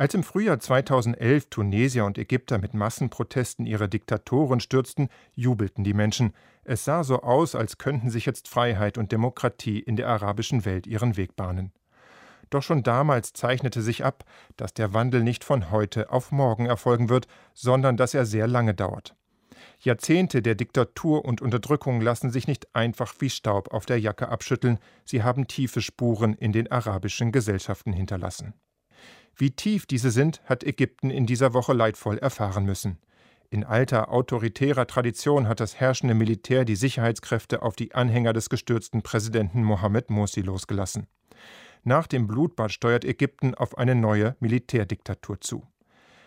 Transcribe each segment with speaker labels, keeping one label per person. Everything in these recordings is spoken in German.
Speaker 1: Als im Frühjahr 2011 Tunesier und Ägypter mit Massenprotesten ihre Diktatoren stürzten, jubelten die Menschen. Es sah so aus, als könnten sich jetzt Freiheit und Demokratie in der arabischen Welt ihren Weg bahnen. Doch schon damals zeichnete sich ab, dass der Wandel nicht von heute auf morgen erfolgen wird, sondern dass er sehr lange dauert. Jahrzehnte der Diktatur und Unterdrückung lassen sich nicht einfach wie Staub auf der Jacke abschütteln, sie haben tiefe Spuren in den arabischen Gesellschaften hinterlassen. Wie tief diese sind, hat Ägypten in dieser Woche leidvoll erfahren müssen. In alter autoritärer Tradition hat das herrschende Militär die Sicherheitskräfte auf die Anhänger des gestürzten Präsidenten Mohammed Morsi losgelassen. Nach dem Blutbad steuert Ägypten auf eine neue Militärdiktatur zu.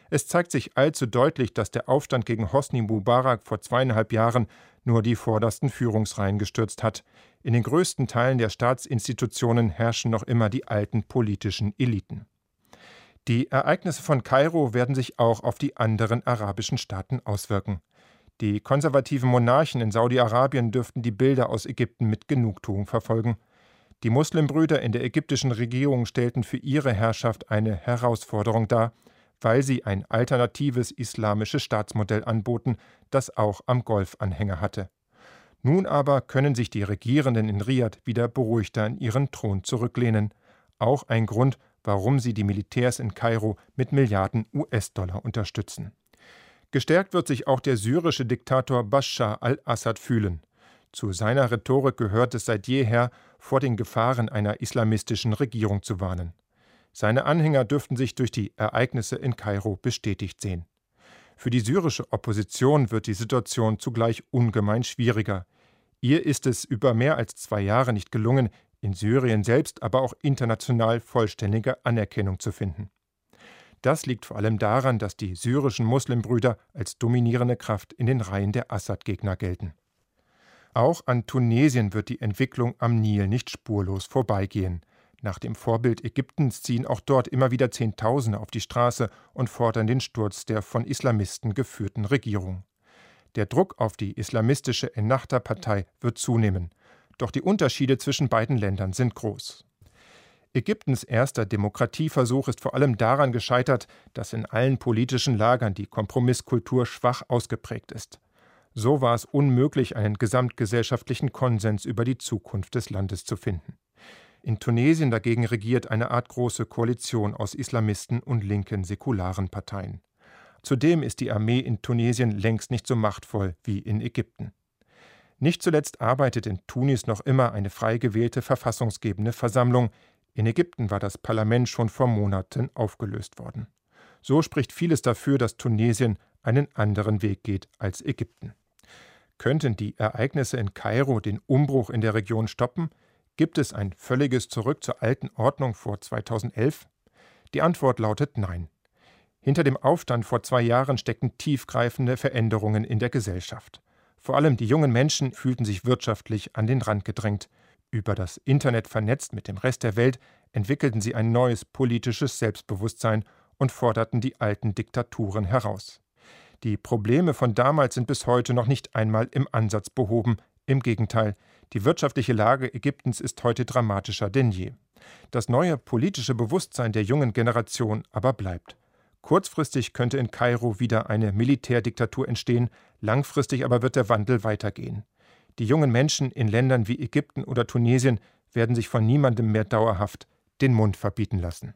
Speaker 1: Es zeigt sich allzu deutlich, dass der Aufstand gegen Hosni Mubarak vor zweieinhalb Jahren nur die vordersten Führungsreihen gestürzt hat. In den größten Teilen der Staatsinstitutionen herrschen noch immer die alten politischen Eliten. Die Ereignisse von Kairo werden sich auch auf die anderen arabischen Staaten auswirken. Die konservativen Monarchen in Saudi-Arabien dürften die Bilder aus Ägypten mit Genugtuung verfolgen. Die Muslimbrüder in der ägyptischen Regierung stellten für ihre Herrschaft eine Herausforderung dar, weil sie ein alternatives islamisches Staatsmodell anboten, das auch am Golfanhänger hatte. Nun aber können sich die Regierenden in Riad wieder beruhigter in ihren Thron zurücklehnen. Auch ein Grund, warum sie die Militärs in Kairo mit Milliarden US-Dollar unterstützen. Gestärkt wird sich auch der syrische Diktator Bashar al-Assad fühlen. Zu seiner Rhetorik gehört es seit jeher, vor den Gefahren einer islamistischen Regierung zu warnen. Seine Anhänger dürften sich durch die Ereignisse in Kairo bestätigt sehen. Für die syrische Opposition wird die Situation zugleich ungemein schwieriger. Ihr ist es über mehr als zwei Jahre nicht gelungen, in Syrien selbst, aber auch international vollständige Anerkennung zu finden. Das liegt vor allem daran, dass die syrischen Muslimbrüder als dominierende Kraft in den Reihen der Assad-Gegner gelten. Auch an Tunesien wird die Entwicklung am Nil nicht spurlos vorbeigehen. Nach dem Vorbild Ägyptens ziehen auch dort immer wieder Zehntausende auf die Straße und fordern den Sturz der von Islamisten geführten Regierung. Der Druck auf die islamistische Ennahda-Partei wird zunehmen. Doch die Unterschiede zwischen beiden Ländern sind groß. Ägyptens erster Demokratieversuch ist vor allem daran gescheitert, dass in allen politischen Lagern die Kompromisskultur schwach ausgeprägt ist. So war es unmöglich, einen gesamtgesellschaftlichen Konsens über die Zukunft des Landes zu finden. In Tunesien dagegen regiert eine Art große Koalition aus Islamisten und linken säkularen Parteien. Zudem ist die Armee in Tunesien längst nicht so machtvoll wie in Ägypten. Nicht zuletzt arbeitet in Tunis noch immer eine frei gewählte verfassungsgebende Versammlung. In Ägypten war das Parlament schon vor Monaten aufgelöst worden. So spricht vieles dafür, dass Tunesien einen anderen Weg geht als Ägypten. Könnten die Ereignisse in Kairo den Umbruch in der Region stoppen? Gibt es ein völliges Zurück zur alten Ordnung vor 2011? Die Antwort lautet Nein. Hinter dem Aufstand vor zwei Jahren stecken tiefgreifende Veränderungen in der Gesellschaft. Vor allem die jungen Menschen fühlten sich wirtschaftlich an den Rand gedrängt. Über das Internet vernetzt mit dem Rest der Welt entwickelten sie ein neues politisches Selbstbewusstsein und forderten die alten Diktaturen heraus. Die Probleme von damals sind bis heute noch nicht einmal im Ansatz behoben. Im Gegenteil, die wirtschaftliche Lage Ägyptens ist heute dramatischer denn je. Das neue politische Bewusstsein der jungen Generation aber bleibt. Kurzfristig könnte in Kairo wieder eine Militärdiktatur entstehen, langfristig aber wird der Wandel weitergehen. Die jungen Menschen in Ländern wie Ägypten oder Tunesien werden sich von niemandem mehr dauerhaft den Mund verbieten lassen.